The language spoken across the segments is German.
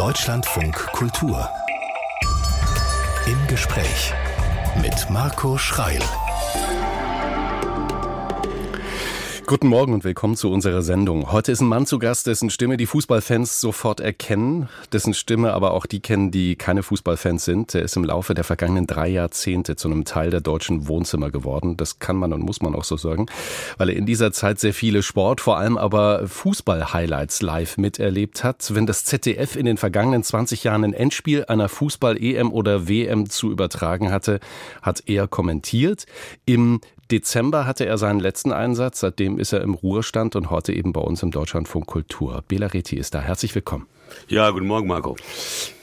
Deutschlandfunk Kultur. Im Gespräch mit Marco Schreil. Guten Morgen und willkommen zu unserer Sendung. Heute ist ein Mann zu Gast, dessen Stimme die Fußballfans sofort erkennen, dessen Stimme aber auch die kennen, die keine Fußballfans sind. Er ist im Laufe der vergangenen drei Jahrzehnte zu einem Teil der deutschen Wohnzimmer geworden. Das kann man und muss man auch so sagen, weil er in dieser Zeit sehr viele Sport, vor allem aber Fußball-Highlights live miterlebt hat. Wenn das ZDF in den vergangenen 20 Jahren ein Endspiel einer Fußball-EM oder WM zu übertragen hatte, hat er kommentiert. Im Dezember hatte er seinen letzten Einsatz, seitdem ist er im Ruhestand und heute eben bei uns im Deutschlandfunk Kultur. Bela Reti ist da. Herzlich willkommen. Ja, guten Morgen, Marco.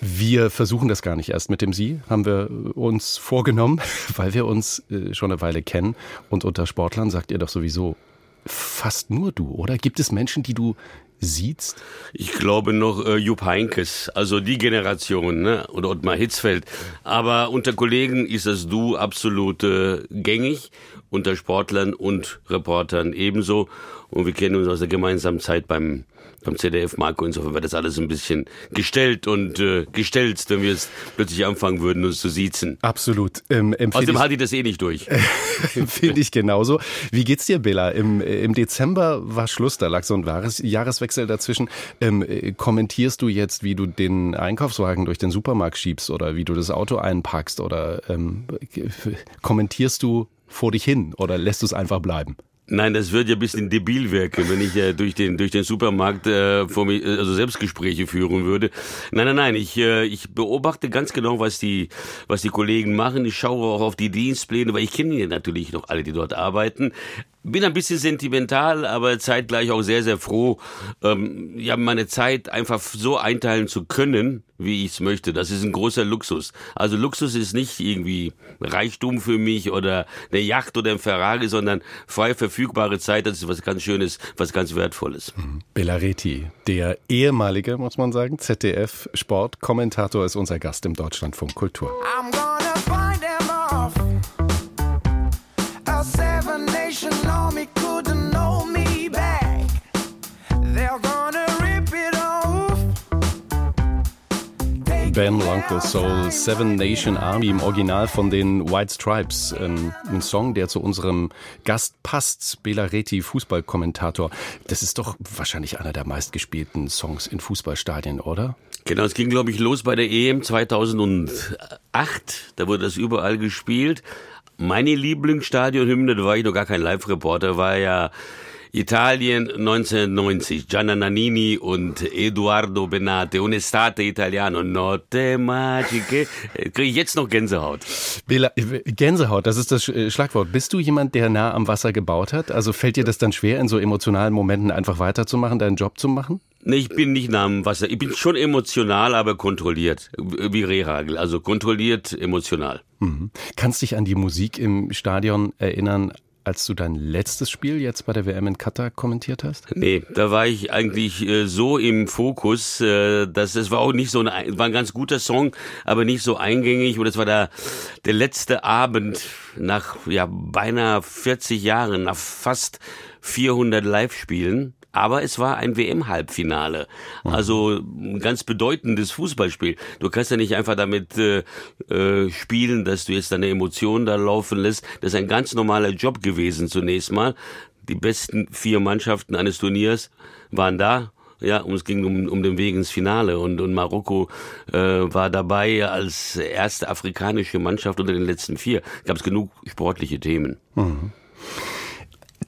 Wir versuchen das gar nicht erst mit dem Sie, haben wir uns vorgenommen, weil wir uns äh, schon eine Weile kennen. Und unter Sportlern sagt ihr doch sowieso fast nur du, oder? Gibt es Menschen, die du siehst? Ich glaube noch äh, Jupp Heinkes, also die Generation, ne? oder Ottmar Hitzfeld. Aber unter Kollegen ist das Du absolut äh, gängig unter Sportlern und Reportern ebenso. Und wir kennen uns aus der gemeinsamen Zeit beim beim ZDF, Marco. Insofern wird das alles ein bisschen gestellt und äh, gestelzt, wenn wir es plötzlich anfangen würden, uns zu siezen. Absolut. Ähm, Außerdem halte ich das eh nicht durch. Finde ich genauso. Wie geht's dir, Bela? Im, Im Dezember war Schluss, da lag so ein wahres Jahreswechsel dazwischen. Ähm, kommentierst du jetzt, wie du den Einkaufswagen durch den Supermarkt schiebst oder wie du das Auto einpackst oder ähm, kommentierst du vor dich hin oder lässt du es einfach bleiben? Nein, das wird ja ein bisschen debil wirken, wenn ich äh, durch den durch den Supermarkt äh, vor mich, also Selbstgespräche führen würde. Nein, nein, nein. Ich äh, ich beobachte ganz genau, was die was die Kollegen machen. Ich schaue auch auf die Dienstpläne, weil ich kenne ja natürlich noch alle, die dort arbeiten bin ein bisschen sentimental, aber zeitgleich auch sehr, sehr froh, ähm, ja, meine Zeit einfach so einteilen zu können, wie ich es möchte. Das ist ein großer Luxus. Also Luxus ist nicht irgendwie Reichtum für mich oder eine Yacht oder ein Ferrari, sondern frei verfügbare Zeit. Das ist was ganz Schönes, was ganz Wertvolles. Mhm. Bellaretti, der ehemalige, muss man sagen, ZDF-Sportkommentator, ist unser Gast im Deutschlandfunk Kultur. Ben Uncle Soul, Seven Nation Army im Original von den White Stripes. Ähm, ein Song, der zu unserem Gast passt, Bela Reti, Fußballkommentator. Das ist doch wahrscheinlich einer der meistgespielten Songs in Fußballstadien, oder? Genau, es ging, glaube ich, los bei der EM 2008. Da wurde das überall gespielt. Meine Lieblingsstadionhymne, da war ich noch gar kein Live-Reporter, war ja Italien 1990, Gianna Nannini und Eduardo Benate, Unestate Italiano, Notte Magiche. Kriege ich jetzt noch Gänsehaut. Bela, Gänsehaut, das ist das äh, Schlagwort. Bist du jemand, der nah am Wasser gebaut hat? Also fällt dir das dann schwer, in so emotionalen Momenten einfach weiterzumachen, deinen Job zu machen? Nee, ich bin nicht nah am Wasser. Ich bin schon emotional, aber kontrolliert. Wie Rehagel. Also kontrolliert emotional. Mhm. Kannst dich an die Musik im Stadion erinnern, als du dein letztes Spiel jetzt bei der WM in Katar kommentiert hast? Nee, da war ich eigentlich äh, so im Fokus, äh, dass es war auch nicht so ein, war ein ganz guter Song, aber nicht so eingängig. Und es war der, der letzte Abend nach ja beinahe 40 Jahren, nach fast 400 Live-Spielen aber es war ein WM-Halbfinale. Mhm. Also ein ganz bedeutendes Fußballspiel. Du kannst ja nicht einfach damit äh, äh, spielen, dass du jetzt deine Emotionen da laufen lässt. Das ist ein ganz normaler Job gewesen zunächst mal. Die besten vier Mannschaften eines Turniers waren da ja, und es ging um, um den Weg ins Finale und, und Marokko äh, war dabei als erste afrikanische Mannschaft unter den letzten vier. Gab es genug sportliche Themen. Mhm.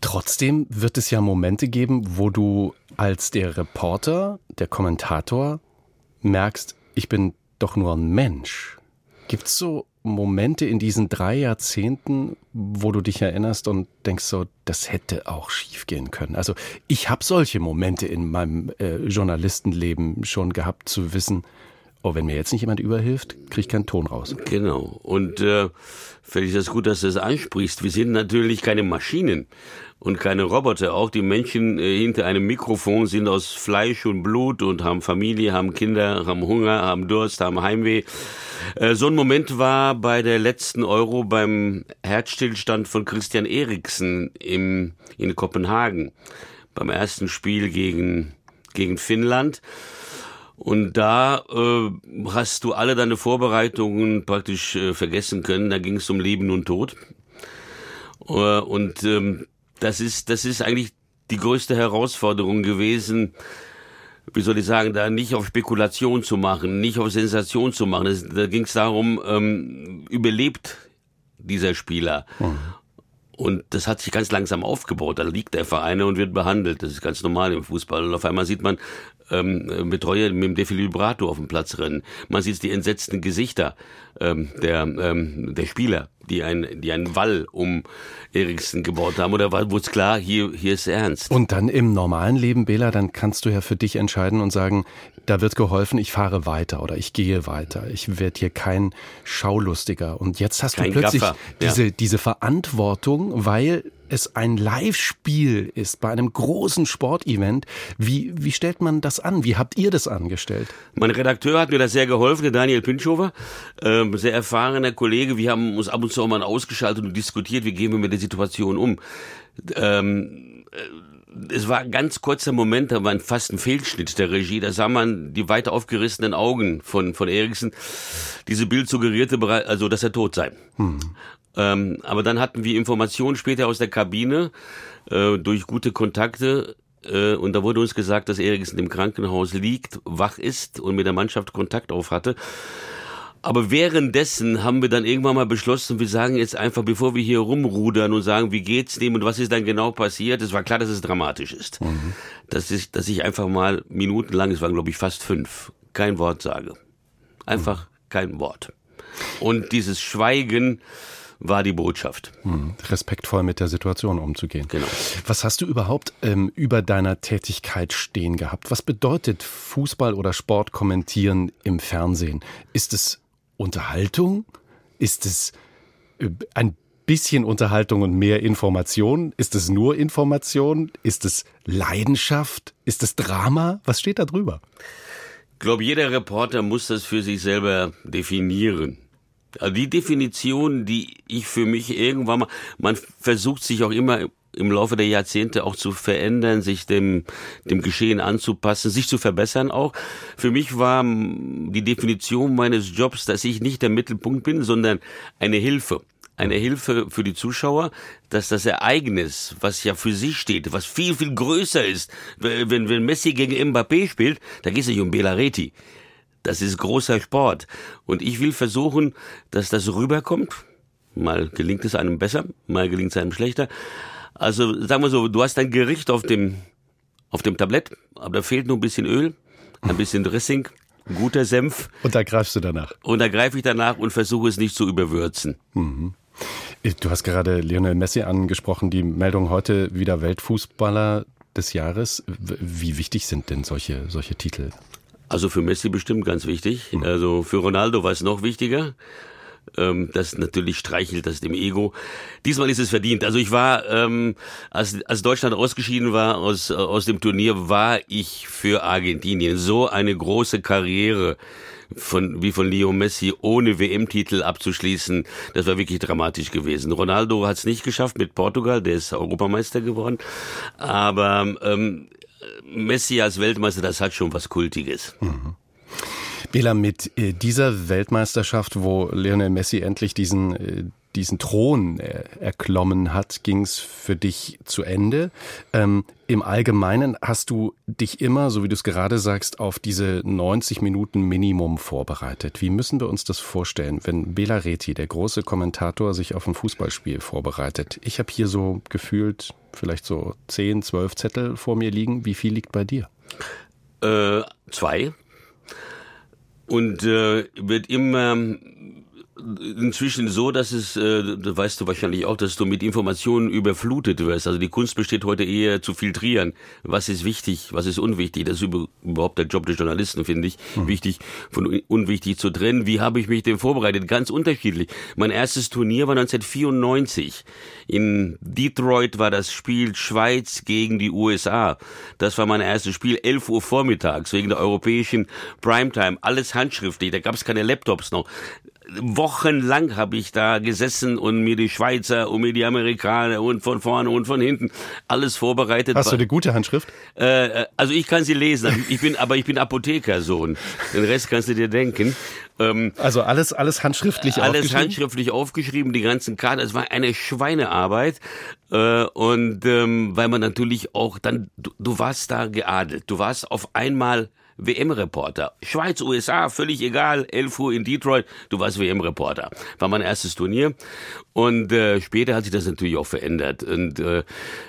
Trotzdem wird es ja Momente geben, wo du als der Reporter, der Kommentator merkst, ich bin doch nur ein Mensch. Gibt es so Momente in diesen drei Jahrzehnten, wo du dich erinnerst und denkst so, das hätte auch schiefgehen können? Also ich habe solche Momente in meinem äh, Journalistenleben schon gehabt, zu wissen, oh, wenn mir jetzt nicht jemand überhilft, kriege ich keinen Ton raus. Genau. Und äh, finde ich das gut, dass du das ansprichst. Wir sind natürlich keine Maschinen und keine Roboter. Auch die Menschen äh, hinter einem Mikrofon sind aus Fleisch und Blut und haben Familie, haben Kinder, haben Hunger, haben Durst, haben Heimweh. Äh, so ein Moment war bei der letzten Euro beim Herzstillstand von Christian Eriksen im, in Kopenhagen. Beim ersten Spiel gegen, gegen Finnland. Und da äh, hast du alle deine Vorbereitungen praktisch äh, vergessen können. Da ging es um Leben und Tod. Äh, und ähm, das ist, das ist eigentlich die größte Herausforderung gewesen, wie soll ich sagen, da nicht auf Spekulation zu machen, nicht auf Sensation zu machen. Das, da ging es darum, ähm, überlebt dieser Spieler. Mhm. Und das hat sich ganz langsam aufgebaut. Da liegt der Verein und wird behandelt. Das ist ganz normal im Fußball. Und auf einmal sieht man ähm, Betreuer mit dem Defibrillator auf dem Platz rennen. Man sieht die entsetzten Gesichter ähm, der, ähm, der Spieler, die, ein, die einen Wall um Eriksen gebaut haben. Oder wurde es klar, hier, hier ist ernst. Und dann im normalen Leben, Bela, dann kannst du ja für dich entscheiden und sagen, da wird geholfen, ich fahre weiter oder ich gehe weiter. Ich werde hier kein Schaulustiger. Und jetzt hast kein du plötzlich Gaffer, diese, ja. diese Verantwortung, weil es ein Live-Spiel ist bei einem großen Sportevent. Wie, wie stellt man das an? Wie habt ihr das angestellt? Mein Redakteur hat mir das sehr geholfen, der Daniel Pinschover, äh, sehr erfahrener Kollege. Wir haben uns ab und zu mal ausgeschaltet und diskutiert, wie gehen wir mit der Situation um. Ähm, äh, es war ein ganz kurzer Moment, da war fast ein Fehlschnitt der Regie. Da sah man die weit aufgerissenen Augen von, von Eriksen. Diese Bild suggerierte, also, dass er tot sei. Hm. Ähm, aber dann hatten wir Informationen später aus der Kabine äh, durch gute Kontakte. Äh, und da wurde uns gesagt, dass Eriksen im Krankenhaus liegt, wach ist und mit der Mannschaft Kontakt auf hatte. Aber währenddessen haben wir dann irgendwann mal beschlossen, wir sagen jetzt einfach, bevor wir hier rumrudern und sagen, wie geht's dem und was ist dann genau passiert, es war klar, dass es dramatisch ist. Mhm. Dass, ich, dass ich einfach mal minutenlang, es waren glaube ich fast fünf, kein Wort sage. Einfach mhm. kein Wort. Und dieses Schweigen, war die Botschaft. Hm, respektvoll mit der Situation umzugehen. Genau. Was hast du überhaupt ähm, über deiner Tätigkeit stehen gehabt? Was bedeutet Fußball oder Sport kommentieren im Fernsehen? Ist es Unterhaltung? Ist es äh, ein bisschen Unterhaltung und mehr Information? Ist es nur Information? Ist es Leidenschaft? Ist es Drama? Was steht da drüber? Ich glaube, jeder Reporter muss das für sich selber definieren. Also die Definition, die ich für mich irgendwann mal, man versucht sich auch immer im Laufe der Jahrzehnte auch zu verändern, sich dem, dem Geschehen anzupassen, sich zu verbessern auch. Für mich war die Definition meines Jobs, dass ich nicht der Mittelpunkt bin, sondern eine Hilfe. Eine Hilfe für die Zuschauer, dass das Ereignis, was ja für sich steht, was viel, viel größer ist, wenn, wenn Messi gegen Mbappé spielt, da geht es nicht um Belareti. Das ist großer Sport. Und ich will versuchen, dass das rüberkommt. Mal gelingt es einem besser, mal gelingt es einem schlechter. Also sagen wir so, du hast ein Gericht auf dem, auf dem Tablett, aber da fehlt nur ein bisschen Öl, ein bisschen Dressing, guter Senf. Und da greifst du danach. Und da greife ich danach und versuche es nicht zu überwürzen. Mhm. Du hast gerade Lionel Messi angesprochen, die Meldung heute wieder Weltfußballer des Jahres. Wie wichtig sind denn solche, solche Titel? Also für Messi bestimmt ganz wichtig. Mhm. Also für Ronaldo war es noch wichtiger. Ähm, das natürlich streichelt das dem Ego. Diesmal ist es verdient. Also ich war, ähm, als, als Deutschland ausgeschieden war aus, aus dem Turnier, war ich für Argentinien. So eine große Karriere von, wie von Leo Messi ohne WM-Titel abzuschließen, das war wirklich dramatisch gewesen. Ronaldo hat es nicht geschafft mit Portugal, der ist Europameister geworden. Aber ähm, Messi als Weltmeister, das hat schon was Kultiges. Mhm. Bela, mit äh, dieser Weltmeisterschaft, wo Lionel Messi endlich diesen, äh, diesen Thron äh, erklommen hat, ging es für dich zu Ende. Ähm, Im Allgemeinen hast du dich immer, so wie du es gerade sagst, auf diese 90 Minuten Minimum vorbereitet. Wie müssen wir uns das vorstellen, wenn Bela Reti, der große Kommentator, sich auf ein Fußballspiel vorbereitet? Ich habe hier so gefühlt vielleicht so 10, 12 Zettel vor mir liegen. Wie viel liegt bei dir? Äh, zwei. Und äh, wird immer inzwischen so, dass es, äh, das weißt du wahrscheinlich auch, dass du mit Informationen überflutet wirst. Also die Kunst besteht heute eher zu filtrieren. Was ist wichtig, was ist unwichtig? Das ist überhaupt der Job des Journalisten, finde ich. Hm. Wichtig von unwichtig zu trennen. Wie habe ich mich denn vorbereitet? Ganz unterschiedlich. Mein erstes Turnier war 1994. In Detroit war das Spiel Schweiz gegen die USA. Das war mein erstes Spiel, 11 Uhr vormittags, wegen der europäischen Primetime. Alles handschriftlich, da gab es keine Laptops noch wochenlang habe ich da gesessen und mir die Schweizer und mir die Amerikaner und von vorne und von hinten alles vorbereitet. Hast du eine gute Handschrift? Äh, also ich kann sie lesen, ich bin, aber ich bin Apothekersohn. Den Rest kannst du dir denken. Ähm, also alles, alles handschriftlich alles aufgeschrieben? Alles handschriftlich aufgeschrieben, die ganzen Karten. Es war eine Schweinearbeit. Äh, und ähm, weil man natürlich auch dann, du, du warst da geadelt. Du warst auf einmal WM-Reporter. Schweiz, USA, völlig egal. 11 Uhr in Detroit, du warst WM-Reporter. War mein erstes Turnier. Und äh, später hat sich das natürlich auch verändert. Und äh,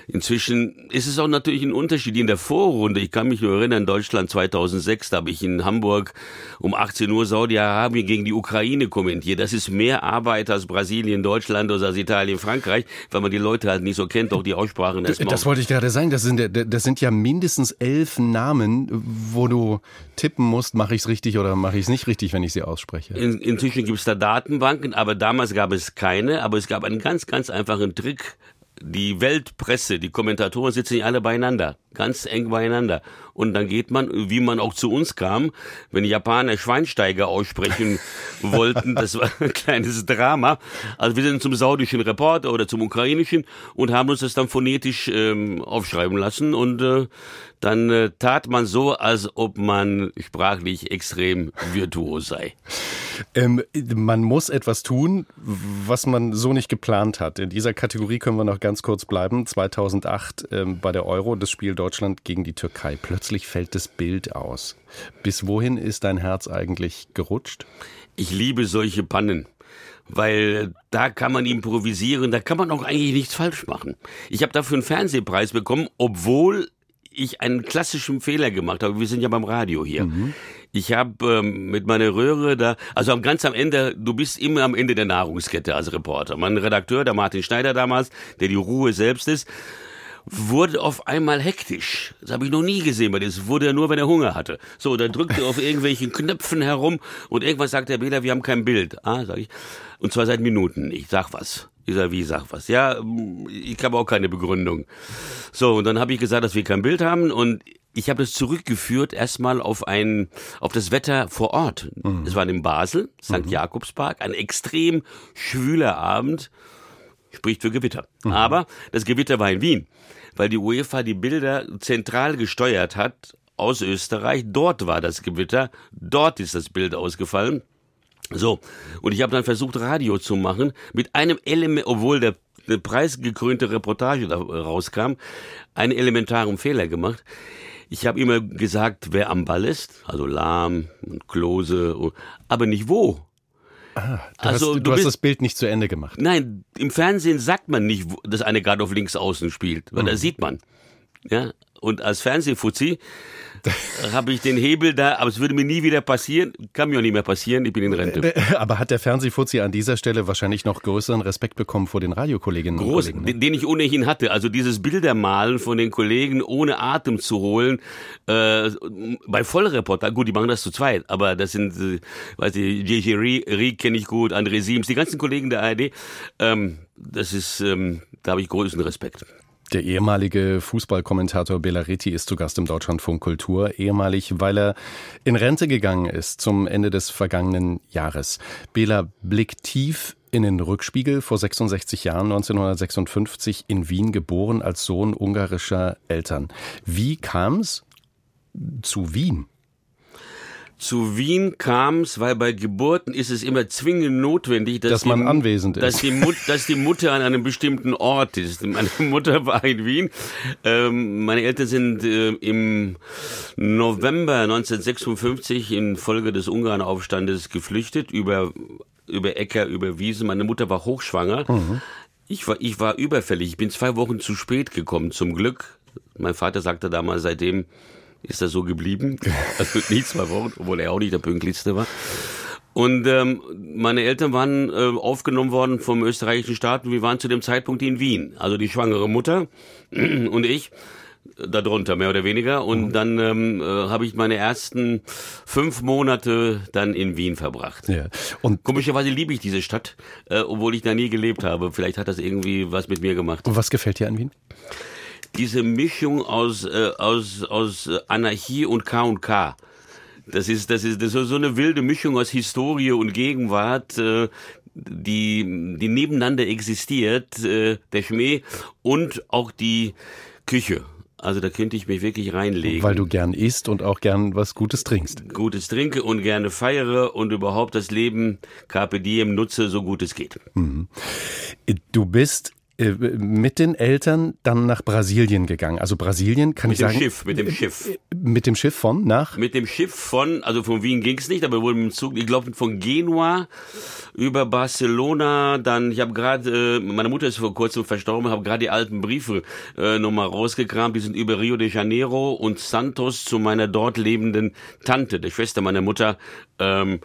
inzwischen ist es auch natürlich ein Unterschied in der Vorrunde. Ich kann mich nur erinnern, Deutschland 2006, da habe ich in Hamburg um 18 Uhr Saudi-Arabien gegen die Ukraine kommentiert. Das ist mehr Arbeit als Brasilien, Deutschland oder als Italien, Frankreich, weil man die Leute halt nicht so kennt, auch die Aussprachen erstmal. Das wollte ich gerade sagen. Das sind, das sind ja mindestens elf Namen, wo du tippen musst, mache ich es richtig oder mache ich es nicht richtig, wenn ich sie ausspreche. In, inzwischen gibt es da Datenbanken, aber damals gab es keine. Aber es gab einen ganz, ganz einfachen Trick. Die Weltpresse, die Kommentatoren sitzen nicht alle beieinander, ganz eng beieinander. Und dann geht man, wie man auch zu uns kam, wenn Japaner Schweinsteiger aussprechen wollten, das war ein kleines Drama. Also wir sind zum saudischen Reporter oder zum ukrainischen und haben uns das dann phonetisch ähm, aufschreiben lassen und äh, dann äh, tat man so, als ob man sprachlich extrem virtuos sei. Ähm, man muss etwas tun, was man so nicht geplant hat. In dieser Kategorie können wir noch ganz kurz bleiben. 2008 ähm, bei der Euro, das Spiel Deutschland gegen die Türkei. Plötzlich fällt das Bild aus. Bis wohin ist dein Herz eigentlich gerutscht? Ich liebe solche Pannen weil da kann man improvisieren, da kann man auch eigentlich nichts falsch machen. Ich habe dafür einen Fernsehpreis bekommen, obwohl ich einen klassischen Fehler gemacht habe. Wir sind ja beim Radio hier. Mhm. Ich habe ähm, mit meiner Röhre da, also ganz am Ende, du bist immer am Ende der Nahrungskette als Reporter. Mein Redakteur, der Martin Schneider damals, der die Ruhe selbst ist, wurde auf einmal hektisch. Das habe ich noch nie gesehen, weil das wurde er nur, wenn er Hunger hatte. So, dann drückte er auf irgendwelchen Knöpfen herum und irgendwann sagt der Bela, wir haben kein Bild. Ah, sag ich. Und zwar seit Minuten. Ich sag was. Ich sag, wie sag was? Ja, ich habe auch keine Begründung. So, und dann habe ich gesagt, dass wir kein Bild haben und ich habe das zurückgeführt erstmal auf ein auf das Wetter vor Ort. Mhm. Es war in Basel, St. Mhm. Jakobspark, ein extrem schwüler Abend, spricht für Gewitter. Mhm. Aber das Gewitter war in Wien, weil die UEFA die Bilder zentral gesteuert hat aus Österreich. Dort war das Gewitter, dort ist das Bild ausgefallen. So, und ich habe dann versucht, Radio zu machen, mit einem Element, obwohl der eine preisgekrönte Reportage da rauskam, einen elementaren Fehler gemacht. Ich habe immer gesagt, wer am Ball ist, also Lahm und Klose, aber nicht wo. Ah, du also, hast, du, du hast das Bild nicht zu Ende gemacht. Nein, im Fernsehen sagt man nicht, dass eine gerade auf links außen spielt, weil mhm. da sieht man. Ja, und als Fernsehfuzzi habe ich den Hebel da, aber es würde mir nie wieder passieren, kann mir auch nicht mehr passieren, ich bin in Rente. Äh, aber hat der Fernsehfuzzi an dieser Stelle wahrscheinlich noch größeren Respekt bekommen vor den Radiokolleginnen Groß, und Kollegen? Ne? Den ich ohnehin hatte. Also dieses Bildermalen von den Kollegen ohne Atem zu holen, äh, bei Vollreporter, gut, die machen das zu zweit, aber das sind, äh, weiß ich, J.J. Riek kenne ich gut, André Siems, die ganzen Kollegen der ARD, ähm, das ist, ähm, da habe ich größten Respekt. Der ehemalige Fußballkommentator Bellaretti ist zu Gast im Deutschlandfunk Kultur, ehemalig, weil er in Rente gegangen ist zum Ende des vergangenen Jahres. Bela blickt tief in den Rückspiegel vor 66 Jahren, 1956 in Wien geboren als Sohn ungarischer Eltern. Wie kam es zu Wien? Zu Wien kam es, weil bei Geburten ist es immer zwingend notwendig, dass, dass man die, anwesend ist. Dass die, Mut, dass die Mutter an einem bestimmten Ort ist. Meine Mutter war in Wien. Ähm, meine Eltern sind äh, im November 1956 infolge des Ungarnaufstandes geflüchtet über, über Äcker, über Wiesen. Meine Mutter war hochschwanger. Mhm. Ich war, ich war überfällig. Ich bin zwei Wochen zu spät gekommen, zum Glück. Mein Vater sagte damals, seitdem ist das so geblieben. Also nie zwei Wochen, obwohl er auch nicht der pünktlichste war. Und ähm, meine Eltern waren äh, aufgenommen worden vom österreichischen Staat und wir waren zu dem Zeitpunkt in Wien. Also die schwangere Mutter und ich darunter, mehr oder weniger. Und mhm. dann ähm, äh, habe ich meine ersten fünf Monate dann in Wien verbracht. Ja. Und Komischerweise liebe ich diese Stadt, äh, obwohl ich da nie gelebt habe. Vielleicht hat das irgendwie was mit mir gemacht. Und was gefällt dir an Wien? Diese Mischung aus, äh, aus, aus Anarchie und K und K. Das ist, das ist, das ist so eine wilde Mischung aus Historie und Gegenwart, äh, die, die nebeneinander existiert, äh, der Schmäh und auch die Küche. Also da könnte ich mich wirklich reinlegen. Weil du gern isst und auch gern was Gutes trinkst. Gutes trinke und gerne feiere und überhaupt das Leben Carpe Diem nutze, so gut es geht. Mhm. Du bist äh, mit den Eltern dann nach Brasilien gegangen. Also Brasilien kann mit ich sagen. Mit dem Schiff, mit dem Schiff. Mit dem Schiff von nach? Mit dem Schiff von, also von Wien ging es nicht, aber wohl mit dem Zug, ich glaube von Genua über Barcelona, dann, ich habe gerade, äh, meine Mutter ist vor kurzem verstorben, habe gerade die alten Briefe äh, nochmal rausgekramt, die sind über Rio de Janeiro und Santos zu meiner dort lebenden Tante, der Schwester meiner Mutter, ähm,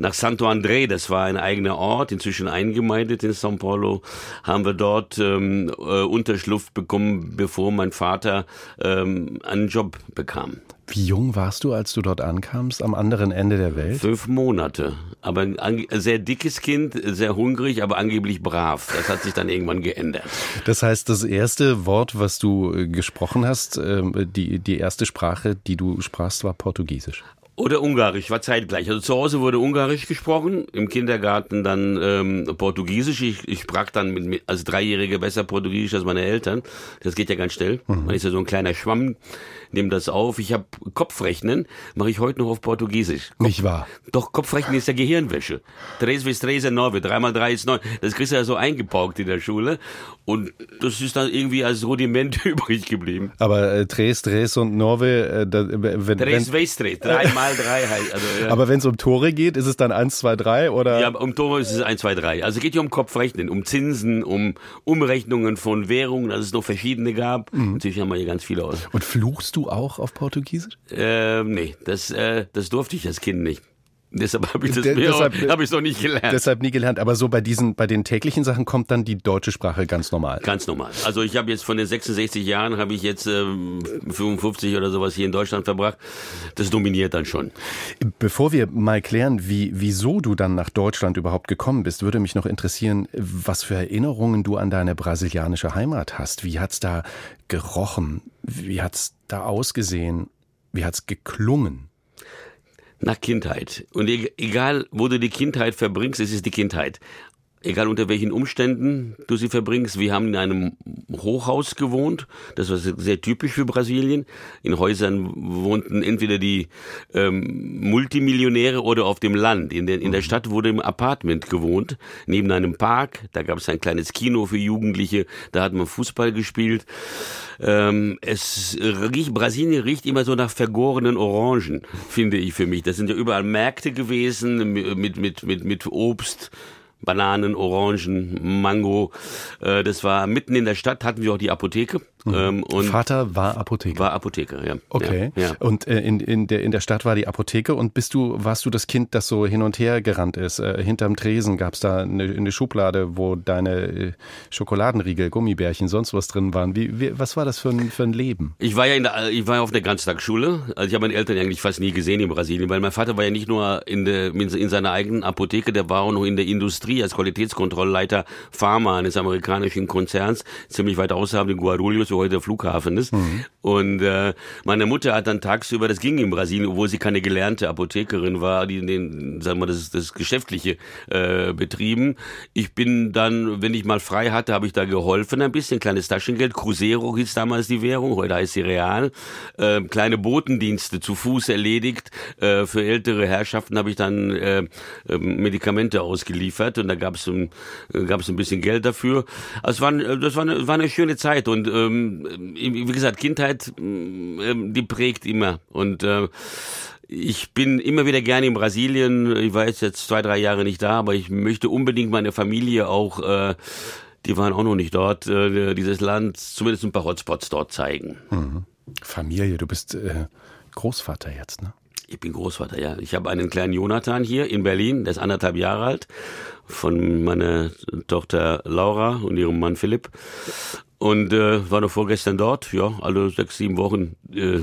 nach Santo André, das war ein eigener Ort, inzwischen eingemeindet in São Paulo, haben wir dort ähm, äh, Unterschlupf bekommen, bevor mein Vater ähm, einen Job bekam. Wie jung warst du, als du dort ankamst, am anderen Ende der Welt? Fünf Monate. Aber ein sehr dickes Kind, sehr hungrig, aber angeblich brav. Das hat sich dann irgendwann geändert. Das heißt, das erste Wort, was du äh, gesprochen hast, ähm, die, die erste Sprache, die du sprachst, war Portugiesisch. Oder Ungarisch, war zeitgleich. Also zu Hause wurde Ungarisch gesprochen, im Kindergarten dann ähm, Portugiesisch. Ich, ich sprach dann mit, als Dreijähriger besser Portugiesisch als meine Eltern. Das geht ja ganz schnell. Mhm. Man ist ja so ein kleiner Schwamm, nimmt das auf. Ich habe Kopfrechnen, mache ich heute noch auf Portugiesisch. Kopf, Nicht wahr? Doch, Kopfrechnen ist ja Gehirnwäsche. Tres vis tres ist nove, dreimal drei ist neun. Das kriegst du ja so eingepaukt in der Schule. Und das ist dann irgendwie als Rudiment übrig geblieben. Aber äh, tres, tres und nove, äh, da, wenn, tres vis tres, dreimal mal drei halt. Also, ja. Aber wenn es um Tore geht, ist es dann eins, zwei, drei oder? Ja, um Tore ist es eins, zwei, drei. Also es geht hier um Kopfrechnen, um Zinsen, um Umrechnungen von Währungen, dass es noch verschiedene gab. Mhm. Natürlich haben wir hier ganz viele aus. Und fluchst du auch auf Portugiesisch? Ähm, nee, das, äh, das durfte ich als Kind nicht. Deshalb habe ich das De hab ich noch nicht gelernt. Deshalb nie gelernt. Aber so bei diesen, bei den täglichen Sachen kommt dann die deutsche Sprache ganz normal. Ganz normal. Also ich habe jetzt von den 66 Jahren habe ich jetzt ähm, 55 oder sowas hier in Deutschland verbracht. Das dominiert dann schon. Bevor wir mal klären, wie, wieso du dann nach Deutschland überhaupt gekommen bist, würde mich noch interessieren, was für Erinnerungen du an deine brasilianische Heimat hast. Wie hat's da gerochen? Wie hat's da ausgesehen? Wie hat's geklungen? Nach Kindheit. Und e-, egal, wo du die Kindheit verbringst, es ist die Kindheit egal unter welchen Umständen du sie verbringst. Wir haben in einem Hochhaus gewohnt, das war sehr typisch für Brasilien. In Häusern wohnten entweder die ähm, Multimillionäre oder auf dem Land. In der, in der mhm. Stadt wurde im Apartment gewohnt, neben einem Park. Da gab es ein kleines Kino für Jugendliche, da hat man Fußball gespielt. Ähm, es riecht, Brasilien riecht immer so nach vergorenen Orangen, finde ich für mich. Das sind ja überall Märkte gewesen mit, mit, mit, mit Obst. Bananen, Orangen, Mango. Äh, das war mitten in der Stadt, hatten wir auch die Apotheke. Mhm. Ähm, Vater war Apotheker. War Apotheker, ja. Okay. Ja, ja. Und äh, in, in, der, in der Stadt war die Apotheke und bist du, warst du das Kind, das so hin und her gerannt ist? Äh, hinterm Tresen gab es da eine, eine, Schublade, wo deine äh, Schokoladenriegel, Gummibärchen, sonst was drin waren. Wie, wie, was war das für ein, für ein Leben? Ich war ja in der, ich war ja auf der Ganztagsschule. Also ich habe meine Eltern eigentlich fast nie gesehen in Brasilien, weil mein Vater war ja nicht nur in, der, in seiner eigenen Apotheke, der war auch noch in der Industrie als Qualitätskontrollleiter Pharma eines amerikanischen Konzerns, ziemlich weit außerhalb in Guarulhos wo heute Flughafen ist. Mhm. Und äh, meine Mutter hat dann tagsüber, das ging in Brasilien, obwohl sie keine gelernte Apothekerin war, die den, sagen wir, das, das Geschäftliche äh, betrieben. Ich bin dann, wenn ich mal frei hatte, habe ich da geholfen ein bisschen, kleines Taschengeld. Cruzeiro hieß damals die Währung, heute heißt sie Real. Äh, kleine Botendienste zu Fuß erledigt. Äh, für ältere Herrschaften habe ich dann äh, ähm, Medikamente ausgeliefert und da gab es ein, gab es ein bisschen Geld dafür. Also es war, das war eine, war eine schöne Zeit und ähm, wie gesagt, Kindheit, ähm, die prägt immer. Und äh, ich bin immer wieder gerne in Brasilien. Ich war jetzt, jetzt zwei, drei Jahre nicht da, aber ich möchte unbedingt meine Familie auch, äh, die waren auch noch nicht dort, äh, dieses Land, zumindest ein paar Hotspots dort zeigen. Mhm. Familie, du bist äh, Großvater jetzt, ne? Ich bin Großvater, ja. Ich habe einen kleinen Jonathan hier in Berlin, der ist anderthalb Jahre alt, von meiner Tochter Laura und ihrem Mann Philipp. Und äh, war noch vorgestern dort, ja, alle sechs, sieben Wochen äh,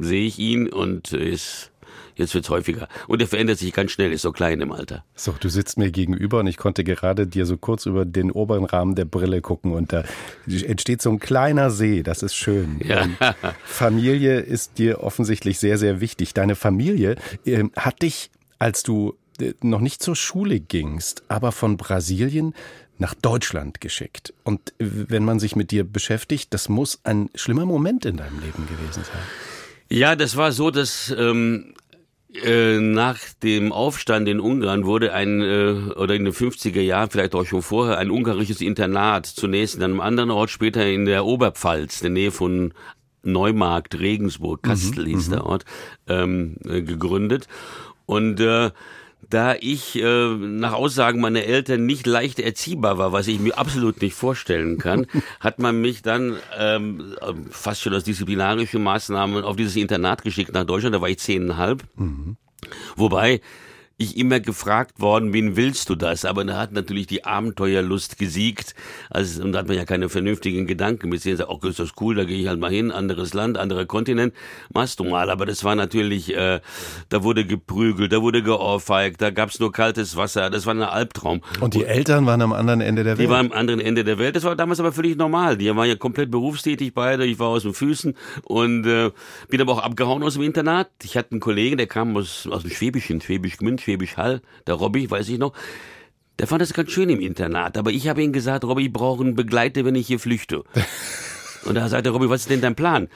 sehe ich ihn und ist Jetzt wird's häufiger. Und er verändert sich ganz schnell, ist so klein im Alter. So, du sitzt mir gegenüber und ich konnte gerade dir so kurz über den oberen Rahmen der Brille gucken und da entsteht so ein kleiner See. Das ist schön. Ja. Familie ist dir offensichtlich sehr, sehr wichtig. Deine Familie äh, hat dich, als du äh, noch nicht zur Schule gingst, aber von Brasilien nach Deutschland geschickt. Und wenn man sich mit dir beschäftigt, das muss ein schlimmer Moment in deinem Leben gewesen sein. Ja, das war so, dass ähm, äh, nach dem Aufstand in Ungarn wurde ein, äh, oder in den 50er Jahren, vielleicht auch schon vorher, ein ungarisches Internat, zunächst in einem anderen Ort, später in der Oberpfalz, in der Nähe von Neumarkt, Regensburg, Kastel mhm, hieß der mhm. Ort, ähm, äh, gegründet. Und äh, da ich äh, nach Aussagen meiner Eltern nicht leicht erziehbar war, was ich mir absolut nicht vorstellen kann, hat man mich dann ähm, fast schon aus disziplinarischen Maßnahmen auf dieses Internat geschickt nach Deutschland. Da war ich zehneinhalb. Mhm. Wobei ich immer gefragt worden, wen willst du das? Aber da hat natürlich die Abenteuerlust gesiegt. Also, und da hat man ja keine vernünftigen Gedanken. Bis sagt, oh, ist das cool, da gehe ich halt mal hin, anderes Land, anderer Kontinent, machst du mal. Aber das war natürlich, äh, da wurde geprügelt, da wurde geohrfeigt, da gab's nur kaltes Wasser, das war ein Albtraum. Und die Eltern waren am anderen Ende der Welt? Die waren am anderen Ende der Welt. Das war damals aber völlig normal. Die waren ja komplett berufstätig beide. Ich war aus den Füßen und äh, bin aber auch abgehauen aus dem Internat. Ich hatte einen Kollegen, der kam aus, aus dem Schwäbischen, Schwäbisch Gmünd, Schwäbisch Hall, der Robby, weiß ich noch. Der fand das ganz schön im Internat, aber ich habe ihm gesagt, Robby, ich brauche einen Begleiter, wenn ich hier flüchte. Und da sagte Robby, was ist denn dein Plan?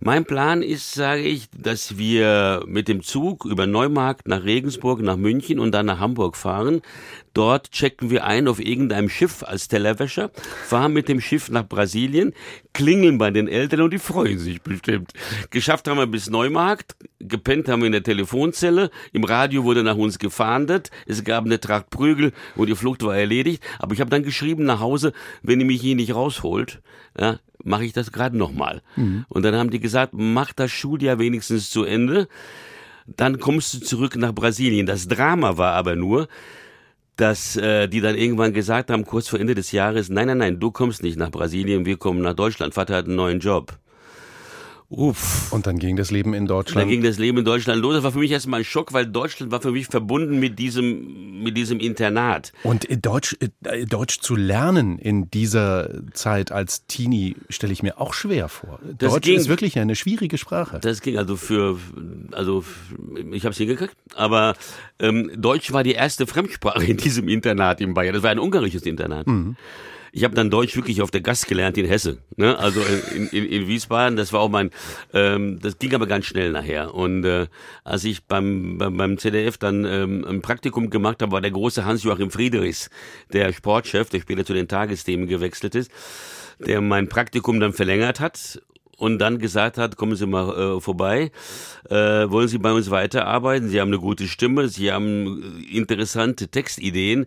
Mein Plan ist, sage ich, dass wir mit dem Zug über Neumarkt nach Regensburg, nach München und dann nach Hamburg fahren. Dort checken wir ein auf irgendeinem Schiff als Tellerwäscher, fahren mit dem Schiff nach Brasilien, klingeln bei den Eltern und die freuen sich bestimmt. Geschafft haben wir bis Neumarkt, gepennt haben wir in der Telefonzelle, im Radio wurde nach uns gefahndet, es gab eine Tracht Prügel und die Flucht war erledigt. Aber ich habe dann geschrieben nach Hause, wenn ihr mich hier nicht rausholt, ja, mache ich das gerade nochmal. Mhm. Und dann haben die gesagt, mach das Schuljahr wenigstens zu Ende, dann kommst du zurück nach Brasilien. Das Drama war aber nur, dass äh, die dann irgendwann gesagt haben, kurz vor Ende des Jahres, nein, nein, nein, du kommst nicht nach Brasilien, wir kommen nach Deutschland. Vater hat einen neuen Job. Uff. Und dann ging das Leben in Deutschland. Dann ging das Leben in Deutschland los. Das war für mich erstmal ein Schock, weil Deutschland war für mich verbunden mit diesem, mit diesem Internat. Und Deutsch, äh, Deutsch zu lernen in dieser Zeit als Teenie stelle ich mir auch schwer vor. Das Deutsch ging, ist wirklich eine schwierige Sprache. Das ging also für, also ich habe es hingekriegt, aber ähm, Deutsch war die erste Fremdsprache in diesem Internat in Bayern. Das war ein ungarisches Internat. Mhm. Ich habe dann Deutsch wirklich auf der Gast gelernt in Hesse, ne? also in, in, in Wiesbaden. Das war auch mein, ähm, das ging aber ganz schnell nachher. Und äh, als ich beim, beim, beim ZDF dann ähm, ein Praktikum gemacht habe, war der große Hans-Joachim Friedrichs, der Sportchef, der später zu den Tagesthemen gewechselt ist, der mein Praktikum dann verlängert hat und dann gesagt hat, kommen Sie mal äh, vorbei, äh, wollen Sie bei uns weiterarbeiten? Sie haben eine gute Stimme, Sie haben interessante Textideen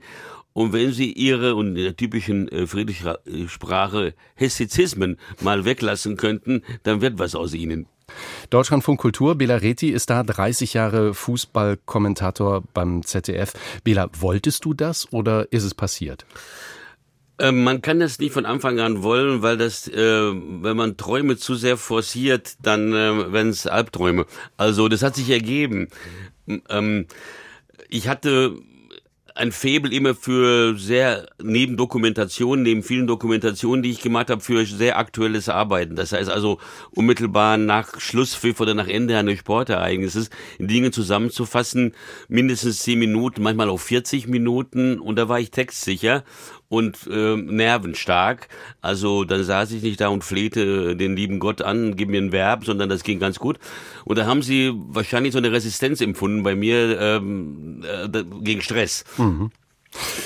und wenn Sie Ihre und in der typischen äh, Friedrichsprache Hessizismen mal weglassen könnten, dann wird was aus Ihnen. Deutschlandfunk Kultur, Bela Reti ist da 30 Jahre Fußballkommentator beim ZDF. Bela, wolltest du das oder ist es passiert? Ähm, man kann das nicht von Anfang an wollen, weil das, äh, wenn man Träume zu sehr forciert, dann äh, werden es Albträume. Also das hat sich ergeben. Ähm, ich hatte ein Faible immer für sehr neben Dokumentationen, neben vielen Dokumentationen, die ich gemacht habe, für sehr aktuelles Arbeiten. Das heißt also unmittelbar nach Schlusspfiff oder nach Ende eines Sportereignisses Dinge zusammenzufassen, mindestens zehn Minuten, manchmal auch 40 Minuten und da war ich textsicher und äh, nervenstark. Also dann saß ich nicht da und flehte den lieben Gott an, gib mir ein Verb, sondern das ging ganz gut. Und da haben sie wahrscheinlich so eine Resistenz empfunden bei mir ähm, äh, gegen Stress. Mhm.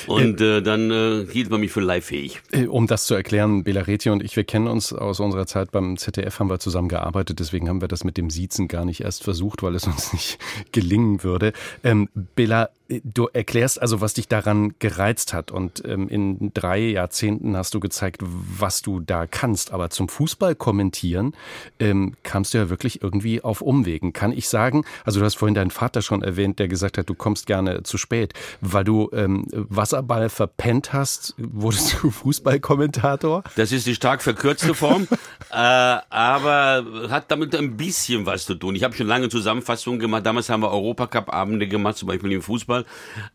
Und äh, dann äh, hielt man mich für leihfähig. Äh, um das zu erklären, Belareti und ich, wir kennen uns aus unserer Zeit beim ZDF, haben wir zusammen gearbeitet, deswegen haben wir das mit dem Siezen gar nicht erst versucht, weil es uns nicht gelingen würde. Ähm, Bela, Du erklärst also, was dich daran gereizt hat. Und ähm, in drei Jahrzehnten hast du gezeigt, was du da kannst. Aber zum Fußball kommentieren ähm, kamst du ja wirklich irgendwie auf Umwegen. Kann ich sagen, also du hast vorhin deinen Vater schon erwähnt, der gesagt hat, du kommst gerne zu spät, weil du ähm, Wasserball verpennt hast, wurdest du Fußballkommentator? Das ist die stark verkürzte Form, äh, aber hat damit ein bisschen was zu tun. Ich habe schon lange Zusammenfassungen gemacht. Damals haben wir Europacup-Abende gemacht, zum Beispiel im Fußball.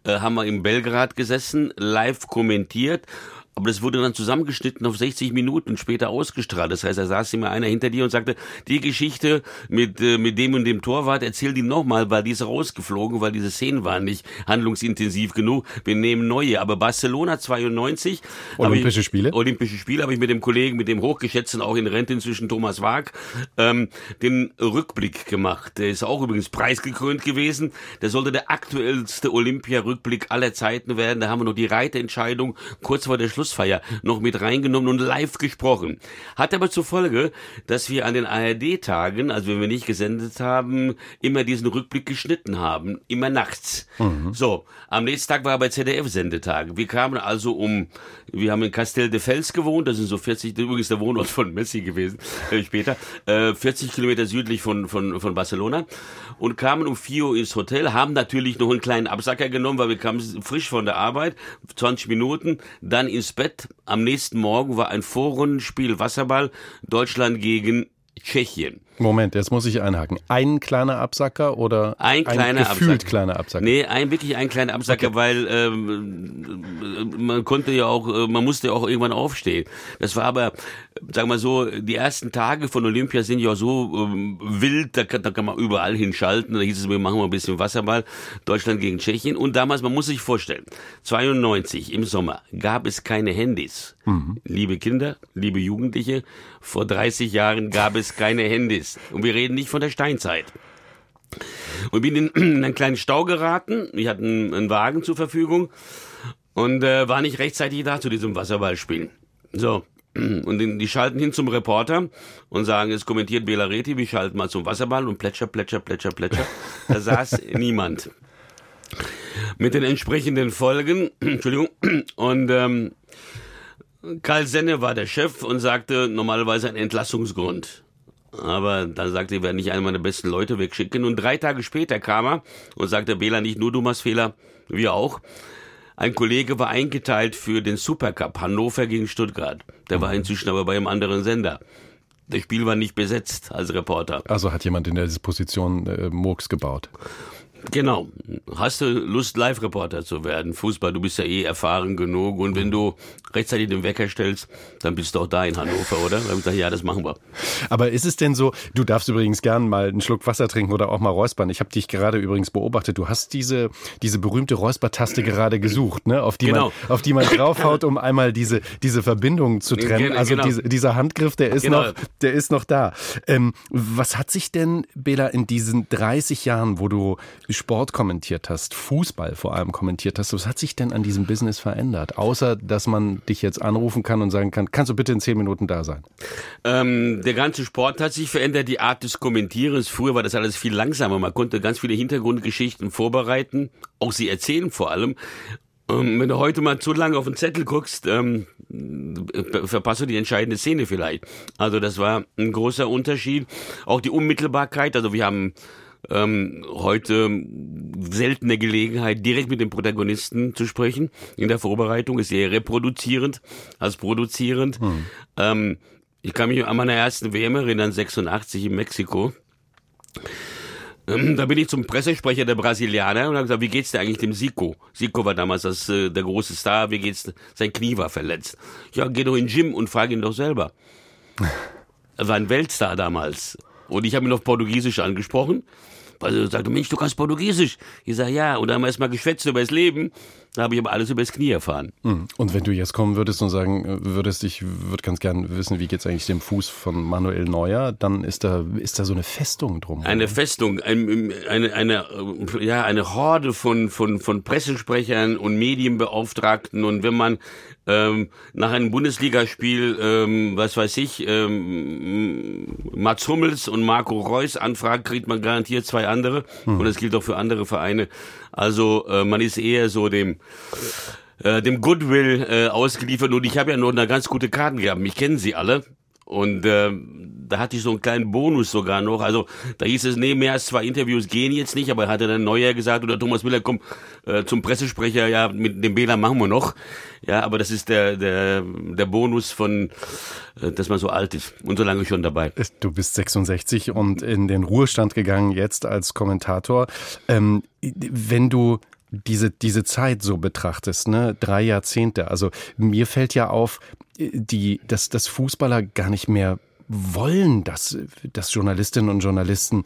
Äh, haben wir in Belgrad gesessen, live kommentiert aber das wurde dann zusammengeschnitten auf 60 Minuten später ausgestrahlt. Das heißt, da saß immer einer hinter dir und sagte, die Geschichte mit, äh, mit dem und dem Torwart, erzähl die nochmal, weil die ist rausgeflogen, weil diese Szenen waren nicht handlungsintensiv genug. Wir nehmen neue. Aber Barcelona 92. Olympische ich, Spiele? Olympische Spiele habe ich mit dem Kollegen, mit dem hochgeschätzten, auch in Rente inzwischen Thomas Wag, ähm, den Rückblick gemacht. Der ist auch übrigens preisgekrönt gewesen. Der sollte der aktuellste Olympia-Rückblick aller Zeiten werden. Da haben wir noch die Reiterentscheidung kurz vor der Schluss Schlussfeier noch mit reingenommen und live gesprochen. Hat aber zur Folge, dass wir an den ARD-Tagen, also wenn wir nicht gesendet haben, immer diesen Rückblick geschnitten haben, immer nachts. Mhm. So, am nächsten Tag war aber ZDF-Sendetag. Wir kamen also um, wir haben in Castel de Fels gewohnt, das sind so 40, übrigens der Wohnort von Messi gewesen, äh, später, äh, 40 Kilometer südlich von, von, von Barcelona und kamen um 4 Uhr ins Hotel, haben natürlich noch einen kleinen Absacker genommen, weil wir kamen frisch von der Arbeit, 20 Minuten, dann ins Bett. Am nächsten Morgen war ein Vorrundenspiel Wasserball Deutschland gegen Tschechien. Moment, jetzt muss ich einhaken. Ein kleiner Absacker oder ein, kleiner ein gefühlt Absacker. kleiner Absacker? Nee, ein wirklich ein kleiner Absacker, okay. weil ähm, man konnte ja auch, äh, man musste ja auch irgendwann aufstehen. Das war aber, sagen wir so, die ersten Tage von Olympia sind ja so ähm, wild, da kann, da kann man überall hinschalten. Da hieß es, wir machen mal ein bisschen Wasserball, Deutschland gegen Tschechien. Und damals, man muss sich vorstellen, 92 im Sommer gab es keine Handys. Mhm. Liebe Kinder, liebe Jugendliche, vor 30 Jahren gab es keine Handys. Und wir reden nicht von der Steinzeit. Und bin in, in einen kleinen Stau geraten. Ich hatte einen, einen Wagen zur Verfügung und äh, war nicht rechtzeitig da zu diesem Wasserballspiel. So. Und die schalten hin zum Reporter und sagen, es kommentiert Bela Reti, wir schalten mal zum Wasserball und plätscher, plätscher, plätscher, plätscher. Da saß niemand. Mit den entsprechenden Folgen, Entschuldigung, und ähm, Karl Senne war der Chef und sagte normalerweise ein Entlassungsgrund. Aber dann sagte er, werde nicht einen meiner besten Leute wegschicken. Und drei Tage später kam er und sagte, Bela, nicht nur du machst Fehler, wir auch. Ein Kollege war eingeteilt für den Supercup Hannover gegen Stuttgart. Der war inzwischen aber bei einem anderen Sender. Das Spiel war nicht besetzt als Reporter. Also hat jemand in der Position äh, Murks gebaut. Genau. Hast du Lust, Live-Reporter zu werden? Fußball, du bist ja eh erfahren genug. Und wenn du rechtzeitig den Wecker stellst, dann bist du auch da in Hannover, oder? Dann habe ich gesagt, ja, das machen wir. Aber ist es denn so, du darfst übrigens gern mal einen Schluck Wasser trinken oder auch mal räuspern. Ich habe dich gerade übrigens beobachtet. Du hast diese, diese berühmte Räuspertaste gerade gesucht, ne? auf, die genau. man, auf die man draufhaut, um einmal diese, diese Verbindung zu trennen. Also genau. diese, dieser Handgriff, der ist, genau. noch, der ist noch da. Ähm, was hat sich denn, Bela, in diesen 30 Jahren, wo du Sport kommentiert hast, Fußball vor allem kommentiert hast, was hat sich denn an diesem Business verändert? Außer, dass man dich jetzt anrufen kann und sagen kann, kannst du bitte in zehn Minuten da sein? Ähm, der ganze Sport hat sich verändert, die Art des Kommentierens. Früher war das alles viel langsamer. Man konnte ganz viele Hintergrundgeschichten vorbereiten, auch sie erzählen vor allem. Ähm, wenn du heute mal zu lange auf den Zettel guckst, ähm, verpasst du die entscheidende Szene vielleicht. Also das war ein großer Unterschied. Auch die Unmittelbarkeit. Also wir haben ähm, heute seltene Gelegenheit, direkt mit dem Protagonisten zu sprechen. In der Vorbereitung ist eher reproduzierend als produzierend. Hm. Ähm, ich kann mich an meiner ersten WM erinnern, 86 in Mexiko. Ähm, da bin ich zum Pressesprecher der Brasilianer und habe gesagt, wie geht's dir eigentlich dem Zico? Zico war damals das, äh, der große Star, wie geht's, sein Knie war verletzt. Ja, geh doch in den Gym und frag ihn doch selber. Er war ein Weltstar damals. Und ich habe ihn auf Portugiesisch angesprochen. Also sagte, Mensch, du kannst Portugiesisch. Ich sage, ja. Und dann haben wir erstmal geschwätzt über das Leben. Da habe ich aber alles übers Knie erfahren. Hm. Und wenn du jetzt kommen würdest und sagen äh, würdest, ich würde ganz gern wissen, wie geht's eigentlich dem Fuß von Manuel Neuer, dann ist da, ist da so eine Festung drum. Eine oder? Festung, eine, eine, eine, ja, eine Horde von, von, von Pressesprechern und Medienbeauftragten. Und wenn man ähm, nach einem Bundesligaspiel, ähm, was weiß ich, ähm, Mats Hummels und Marco Reus anfragt, kriegt man garantiert zwei andere. Hm. Und das gilt auch für andere Vereine. Also äh, man ist eher so dem äh, dem Goodwill äh, ausgeliefert und ich habe ja nur eine ganz gute Karten gehabt. Mich kennen sie alle. Und äh, da hatte ich so einen kleinen Bonus sogar noch. Also da hieß es, nee, mehr als zwei Interviews gehen jetzt nicht, aber hatte dann Neuer gesagt oder Thomas Müller, komm äh, zum Pressesprecher, ja, mit dem Bela machen wir noch. Ja, aber das ist der, der, der Bonus von, äh, dass man so alt ist und so lange schon dabei. Du bist 66 und in den Ruhestand gegangen jetzt als Kommentator. Ähm, wenn du diese, diese Zeit so betrachtest, ne, drei Jahrzehnte, also mir fällt ja auf, die, dass, dass Fußballer gar nicht mehr wollen, dass, dass Journalistinnen und Journalisten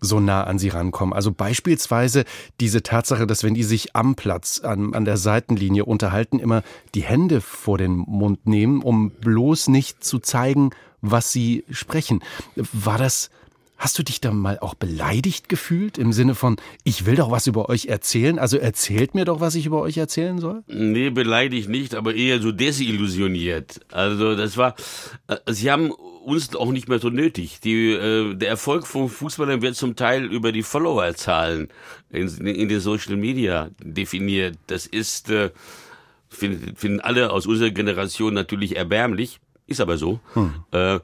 so nah an sie rankommen. Also beispielsweise diese Tatsache, dass wenn die sich am Platz, an, an der Seitenlinie unterhalten, immer die Hände vor den Mund nehmen, um bloß nicht zu zeigen, was sie sprechen. War das, hast du dich da mal auch beleidigt gefühlt im Sinne von, ich will doch was über euch erzählen, also erzählt mir doch, was ich über euch erzählen soll? Nee, beleidigt nicht, aber eher so desillusioniert. Also das war, äh, sie haben uns auch nicht mehr so nötig. Die, äh, der Erfolg von Fußballern wird zum Teil über die Followerzahlen in, in den Social Media definiert. Das ist, äh, finden, finden alle aus unserer Generation natürlich erbärmlich, ist aber so. Hm. Äh,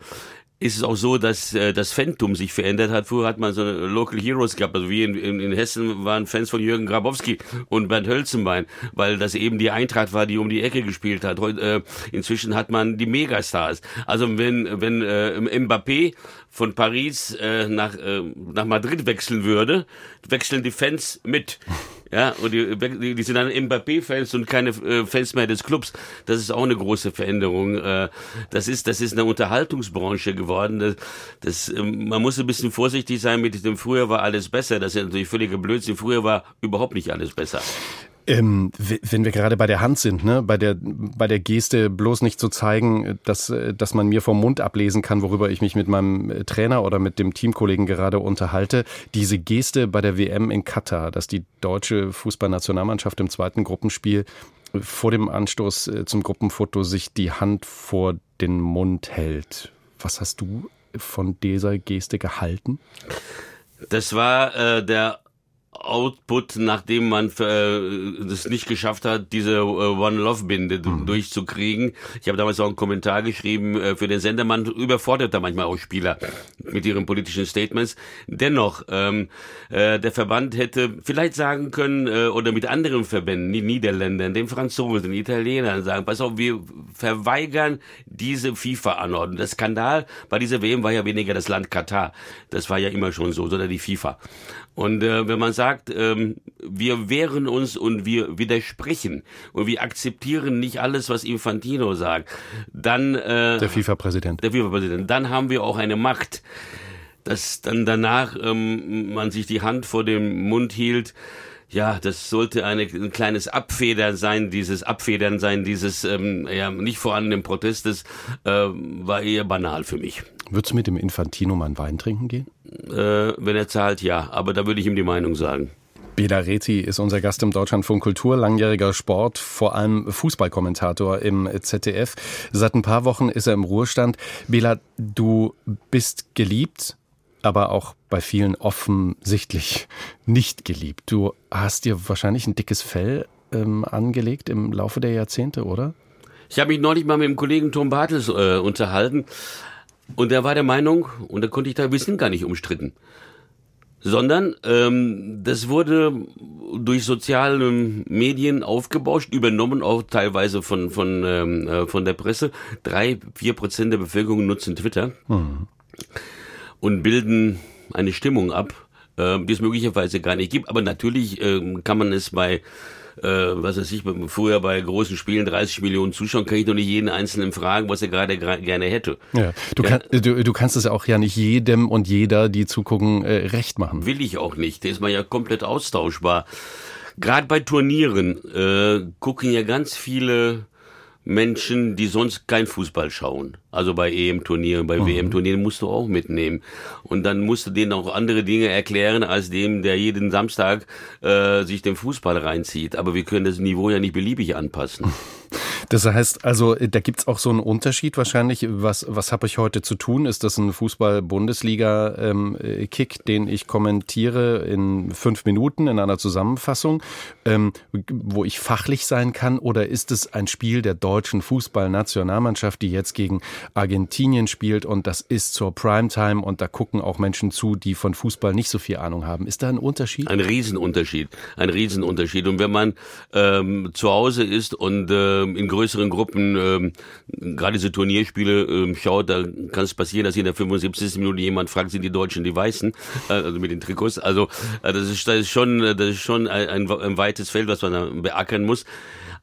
ist es auch so, dass äh, das Phantom sich verändert hat. Früher hat man so Local Heroes gehabt, also wie in, in, in Hessen waren Fans von Jürgen Grabowski und Bernd Hölzenbein, weil das eben die Eintracht war, die um die Ecke gespielt hat. Heute, äh, inzwischen hat man die Megastars. Also wenn wenn äh, Mbappé von Paris äh, nach äh, nach Madrid wechseln würde, wechseln die Fans mit. Ja, und die, die sind dann Mbappé-Fans und keine äh, Fans mehr des Clubs. Das ist auch eine große Veränderung. Äh, das ist, das ist eine Unterhaltungsbranche geworden. Das, das, ähm, man muss ein bisschen vorsichtig sein mit dem früher war alles besser. Das ist natürlich völliger Blödsinn. Früher war überhaupt nicht alles besser. Ähm, wenn wir gerade bei der Hand sind, ne, bei der bei der Geste bloß nicht zu zeigen, dass dass man mir vom Mund ablesen kann, worüber ich mich mit meinem Trainer oder mit dem Teamkollegen gerade unterhalte. Diese Geste bei der WM in Katar, dass die deutsche Fußballnationalmannschaft im zweiten Gruppenspiel vor dem Anstoß äh, zum Gruppenfoto sich die Hand vor den Mund hält. Was hast du von dieser Geste gehalten? Das war äh, der Output, nachdem man äh, es nicht geschafft hat, diese äh, One Love Binde mhm. durchzukriegen. Ich habe damals auch einen Kommentar geschrieben äh, für den Sender. Man überfordert da manchmal auch Spieler mit ihren politischen Statements. Dennoch, ähm, äh, der Verband hätte vielleicht sagen können äh, oder mit anderen Verbänden, die Niederländern, den Franzosen, den Italienern sagen: Pass auf, wir verweigern diese FIFA-Anordnung. Der Skandal bei dieser WM war ja weniger das Land Katar. Das war ja immer schon so, sondern die FIFA. Und äh, wenn man sagt, ähm, wir wehren uns und wir widersprechen und wir akzeptieren nicht alles, was Infantino sagt, dann äh, der FIFA-Präsident, der FIFA-Präsident, dann haben wir auch eine Macht, dass dann danach ähm, man sich die Hand vor dem Mund hielt. Ja, das sollte eine, ein kleines Abfedern sein, dieses Abfedern sein, dieses ähm, ja, nicht vorhandenen Protestes, äh, war eher banal für mich. Würdest du mit dem Infantino mal einen Wein trinken gehen? Äh, wenn er zahlt, ja. Aber da würde ich ihm die Meinung sagen. Bela Reti ist unser Gast im Deutschlandfunk Kultur, langjähriger Sport, vor allem Fußballkommentator im ZDF. Seit ein paar Wochen ist er im Ruhestand. Bela, du bist geliebt, aber auch bei vielen offensichtlich nicht geliebt. Du hast dir wahrscheinlich ein dickes Fell ähm, angelegt im Laufe der Jahrzehnte, oder? Ich habe mich neulich mal mit dem Kollegen Tom Bartels äh, unterhalten. Und er war der Meinung, und da konnte ich da, wir sind gar nicht umstritten. Sondern ähm, das wurde durch soziale Medien aufgebauscht, übernommen auch teilweise von, von, ähm, äh, von der Presse. Drei, vier Prozent der Bevölkerung nutzen Twitter mhm. Und bilden eine Stimmung ab, äh, die es möglicherweise gar nicht gibt. Aber natürlich äh, kann man es bei äh, was weiß ich, früher bei großen Spielen 30 Millionen Zuschauern, kann ich doch nicht jeden Einzelnen fragen, was er gerade gerne hätte. Ja. Du, ja. Kann, du, du kannst es auch ja nicht jedem und jeder, die zugucken, äh, recht machen. Will ich auch nicht. Der ist man ja komplett austauschbar. Gerade bei Turnieren äh, gucken ja ganz viele Menschen, die sonst kein Fußball schauen. Also bei EM-Turnieren, bei mhm. WM-Turnieren musst du auch mitnehmen. Und dann musst du denen auch andere Dinge erklären, als dem, der jeden Samstag äh, sich den Fußball reinzieht. Aber wir können das Niveau ja nicht beliebig anpassen. Das heißt also, da gibt's auch so einen Unterschied wahrscheinlich. Was, was habe ich heute zu tun? Ist das ein Fußball-Bundesliga-Kick, ähm, den ich kommentiere in fünf Minuten in einer Zusammenfassung, ähm, wo ich fachlich sein kann? Oder ist es ein Spiel der deutschen Fußballnationalmannschaft, die jetzt gegen Argentinien spielt und das ist zur Primetime und da gucken auch Menschen zu, die von Fußball nicht so viel Ahnung haben? Ist da ein Unterschied? Ein Riesenunterschied. Ein Riesenunterschied. Und wenn man ähm, zu Hause ist und ähm, in größeren Gruppen ähm, gerade diese Turnierspiele ähm, schaut, da kann es passieren, dass in der 75. Minute jemand fragt, sind die Deutschen die Weißen, äh, also mit den Trikots. Also äh, das, ist, das ist schon, das ist schon ein, ein, ein weites Feld, was man da beackern muss.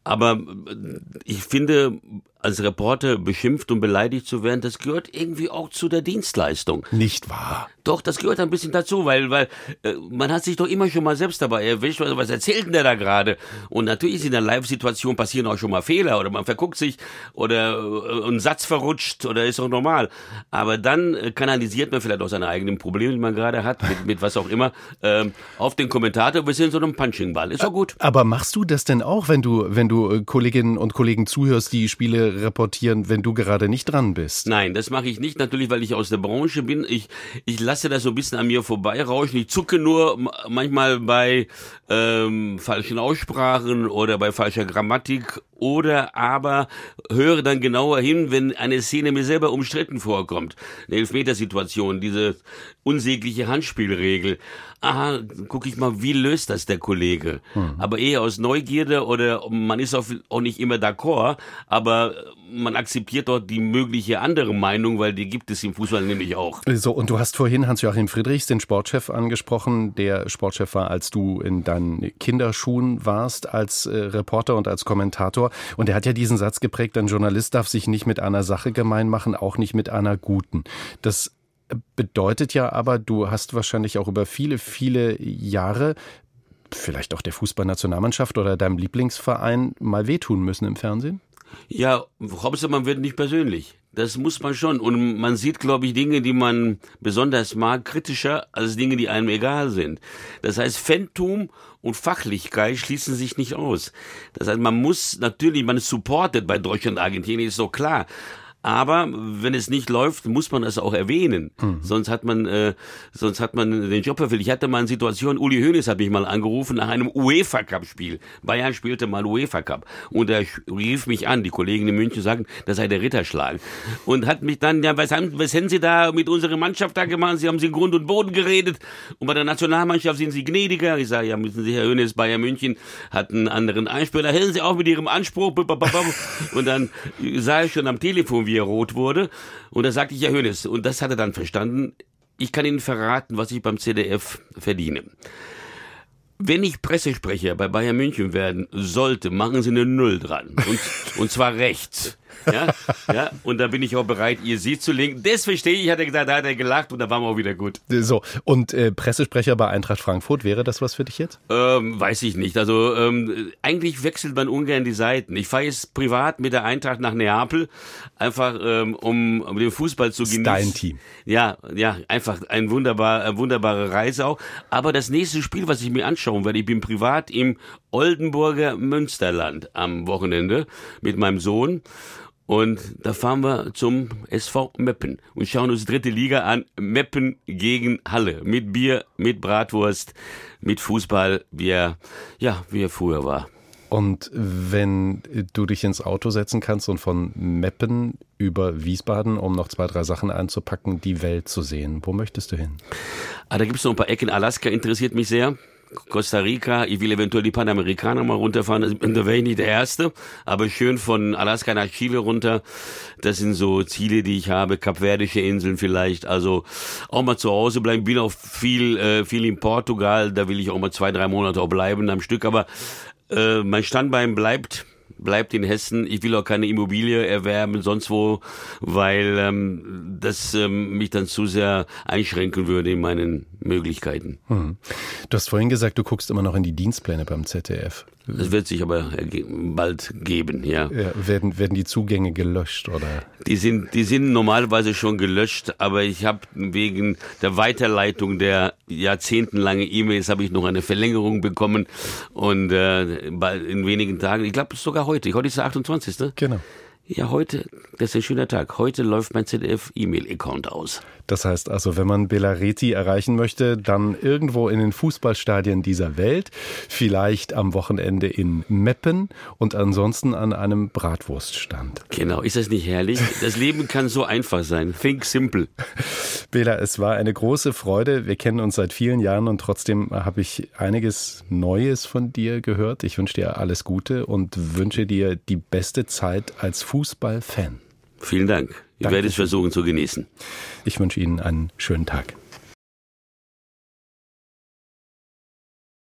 Aber äh, ich finde, als Reporter beschimpft und beleidigt zu werden, das gehört irgendwie auch zu der Dienstleistung. Nicht wahr? Doch, das gehört ein bisschen dazu, weil, weil äh, man hat sich doch immer schon mal selbst dabei erwischt, also was erzählt denn der da gerade? Und natürlich ist in der Live-Situation passieren auch schon mal Fehler oder man verguckt sich oder äh, ein Satz verrutscht oder ist auch normal. Aber dann äh, kanalisiert man vielleicht auch seine eigenen Probleme, die man gerade hat, mit, mit was auch immer, äh, auf den Kommentator bis hin zu einem Punching-Ball. Ist doch gut. Aber machst du das denn auch, wenn du, wenn du äh, Kolleginnen und Kollegen zuhörst, die Spiele reportieren, wenn du gerade nicht dran bist? Nein, das mache ich nicht, natürlich, weil ich aus der Branche bin. Ich, ich lasse das so ein bisschen an mir vorbeirauschen. Ich zucke nur manchmal bei ähm, falschen Aussprachen oder bei falscher Grammatik oder aber höre dann genauer hin, wenn eine Szene mir selber umstritten vorkommt. Eine Elfmetersituation, diese unsägliche Handspielregel. Aha, gucke ich mal, wie löst das der Kollege? Mhm. Aber eher aus Neugierde oder man ist auch nicht immer d'accord, aber man akzeptiert dort die mögliche andere Meinung, weil die gibt es im Fußball nämlich auch. So, und du hast vorhin Hans-Joachim Friedrichs, den Sportchef, angesprochen, der Sportchef war, als du in deinen Kinderschuhen warst, als äh, Reporter und als Kommentator. Und er hat ja diesen Satz geprägt, ein Journalist darf sich nicht mit einer Sache gemein machen, auch nicht mit einer guten. Das bedeutet ja aber, du hast wahrscheinlich auch über viele, viele Jahre vielleicht auch der Fußballnationalmannschaft oder deinem Lieblingsverein mal wehtun müssen im Fernsehen? Ja, Hauptsache man wird nicht persönlich. Das muss man schon. Und man sieht, glaube ich, Dinge, die man besonders mag, kritischer als Dinge, die einem egal sind. Das heißt, Phantom und Fachlichkeit schließen sich nicht aus. Das heißt, man muss natürlich, man ist supported bei Deutschland und Argentinien, ist doch klar. Aber wenn es nicht läuft, muss man es auch erwähnen. Mhm. Sonst hat man, äh, sonst hat man den Job verfehlt. Ich hatte mal eine Situation, Uli Hoeneß hat mich mal angerufen nach einem UEFA Cup Spiel. Bayern spielte mal UEFA Cup. Und er rief mich an, die Kollegen in München sagten, das sei der Ritterschlag. Und hat mich dann, ja, was haben, was haben Sie da mit unserer Mannschaft da gemacht? Sie haben Sie Grund und Boden geredet. Und bei der Nationalmannschaft sind Sie gnädiger. Ich sage, ja, müssen Sie, Herr Hoeneß, Bayern München hat einen anderen Einspieler. Hören Sie auch mit Ihrem Anspruch. Und dann sah ich schon am Telefon, wie er rot wurde. Und da sagte ich, ja, Hönes, und das hat er dann verstanden, ich kann Ihnen verraten, was ich beim CDF verdiene. Wenn ich Pressesprecher bei Bayern München werden sollte, machen Sie eine Null dran. Und, und zwar rechts. Ja, ja, und da bin ich auch bereit, ihr sie zu linken. Das verstehe ich, hat er gesagt, da hat er gelacht und da waren wir auch wieder gut. So, und äh, Pressesprecher bei Eintracht Frankfurt, wäre das was für dich jetzt? Ähm, weiß ich nicht. Also ähm, eigentlich wechselt man ungern die Seiten. Ich fahre jetzt privat mit der Eintracht nach Neapel, einfach ähm, um, um den Fußball zu genießen. Dein Team. Ja, ja, einfach ein wunderbar, eine wunderbare Reise auch. Aber das nächste Spiel, was ich mir anschauen werde, ich bin privat im Oldenburger Münsterland am Wochenende mit meinem Sohn. Und da fahren wir zum SV Meppen und schauen uns dritte Liga an. Meppen gegen Halle. Mit Bier, mit Bratwurst, mit Fußball, wie er, ja, wie er früher war. Und wenn du dich ins Auto setzen kannst und von Meppen über Wiesbaden, um noch zwei, drei Sachen einzupacken, die Welt zu sehen, wo möchtest du hin? Ah, da gibt es noch ein paar Ecken. Alaska interessiert mich sehr. Costa Rica, ich will eventuell die Panamerikaner mal runterfahren, da wäre ich nicht der Erste, aber schön von Alaska nach Chile runter, das sind so Ziele, die ich habe, Kapverdische Inseln vielleicht, also auch mal zu Hause bleiben, bin auch viel, äh, viel in Portugal, da will ich auch mal zwei, drei Monate auch bleiben am Stück, aber äh, mein Standbein bleibt bleibt in Hessen. Ich will auch keine Immobilie erwerben, sonst wo, weil ähm, das ähm, mich dann zu sehr einschränken würde in meinen Möglichkeiten. Hm. Du hast vorhin gesagt, du guckst immer noch in die Dienstpläne beim ZDF. Das wird sich aber bald geben, ja. ja. werden, werden die Zugänge gelöscht, oder? Die sind, die sind normalerweise schon gelöscht, aber ich habe wegen der Weiterleitung der jahrzehntelangen E-Mails habe ich noch eine Verlängerung bekommen und äh, in wenigen Tagen, ich glaube sogar heute, heute ist der 28. Genau. Ja, heute, das ist ein schöner Tag. Heute läuft mein ZDF-E-Mail-Account aus. Das heißt also, wenn man Belareti erreichen möchte, dann irgendwo in den Fußballstadien dieser Welt, vielleicht am Wochenende in Meppen und ansonsten an einem Bratwurststand. Genau, ist das nicht herrlich? Das Leben kann so einfach sein. Think simple. Bela, es war eine große Freude. Wir kennen uns seit vielen Jahren und trotzdem habe ich einiges Neues von dir gehört. Ich wünsche dir alles Gute und wünsche dir die beste Zeit als Fußballfan. Vielen Dank. Ich Danke. werde es versuchen zu genießen. Ich wünsche Ihnen einen schönen Tag.